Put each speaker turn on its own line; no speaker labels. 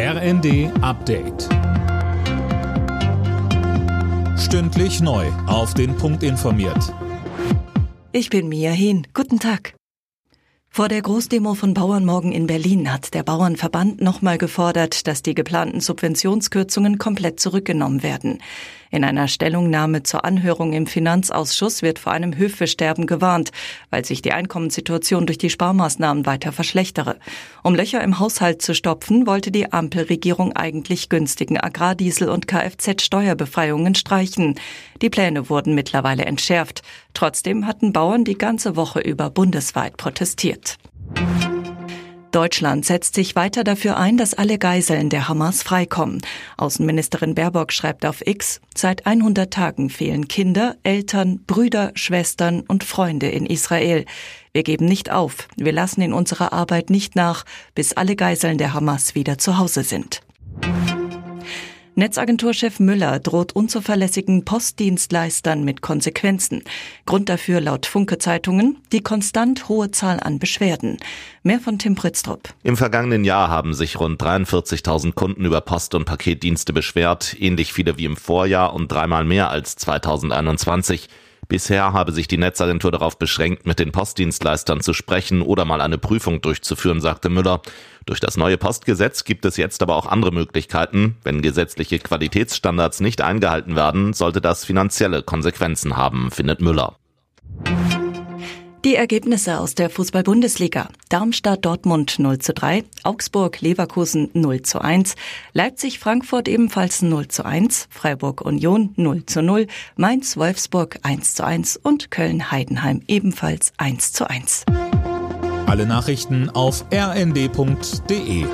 RND Update. Stündlich neu. Auf den Punkt informiert.
Ich bin Mia Hehn. Guten Tag. Vor der Großdemo von Bauern morgen in Berlin hat der Bauernverband nochmal gefordert, dass die geplanten Subventionskürzungen komplett zurückgenommen werden. In einer Stellungnahme zur Anhörung im Finanzausschuss wird vor einem Höfesterben gewarnt, weil sich die Einkommenssituation durch die Sparmaßnahmen weiter verschlechtere. Um Löcher im Haushalt zu stopfen, wollte die Ampelregierung eigentlich günstigen Agrardiesel und Kfz-Steuerbefreiungen streichen. Die Pläne wurden mittlerweile entschärft. Trotzdem hatten Bauern die ganze Woche über bundesweit protestiert. Deutschland setzt sich weiter dafür ein, dass alle Geiseln der Hamas freikommen. Außenministerin Baerbock schreibt auf X, seit 100 Tagen fehlen Kinder, Eltern, Brüder, Schwestern und Freunde in Israel. Wir geben nicht auf, wir lassen in unserer Arbeit nicht nach, bis alle Geiseln der Hamas wieder zu Hause sind. Netzagenturchef Müller droht unzuverlässigen Postdienstleistern mit Konsequenzen. Grund dafür laut Funke Zeitungen die konstant hohe Zahl an Beschwerden. Mehr von Tim Pritztrup.
Im vergangenen Jahr haben sich rund 43.000 Kunden über Post- und Paketdienste beschwert, ähnlich viele wie im Vorjahr und dreimal mehr als 2021. Bisher habe sich die Netzagentur darauf beschränkt, mit den Postdienstleistern zu sprechen oder mal eine Prüfung durchzuführen, sagte Müller. Durch das neue Postgesetz gibt es jetzt aber auch andere Möglichkeiten. Wenn gesetzliche Qualitätsstandards nicht eingehalten werden, sollte das finanzielle Konsequenzen haben, findet Müller.
Die Ergebnisse aus der Fußball-Bundesliga. Darmstadt Dortmund 0 zu 3, Augsburg Leverkusen 0 zu 1, Leipzig Frankfurt ebenfalls 0 zu 1, Freiburg Union 0 zu 0, Mainz Wolfsburg 1 zu 1 und Köln Heidenheim ebenfalls 1 zu 1.
Alle Nachrichten auf rnd.de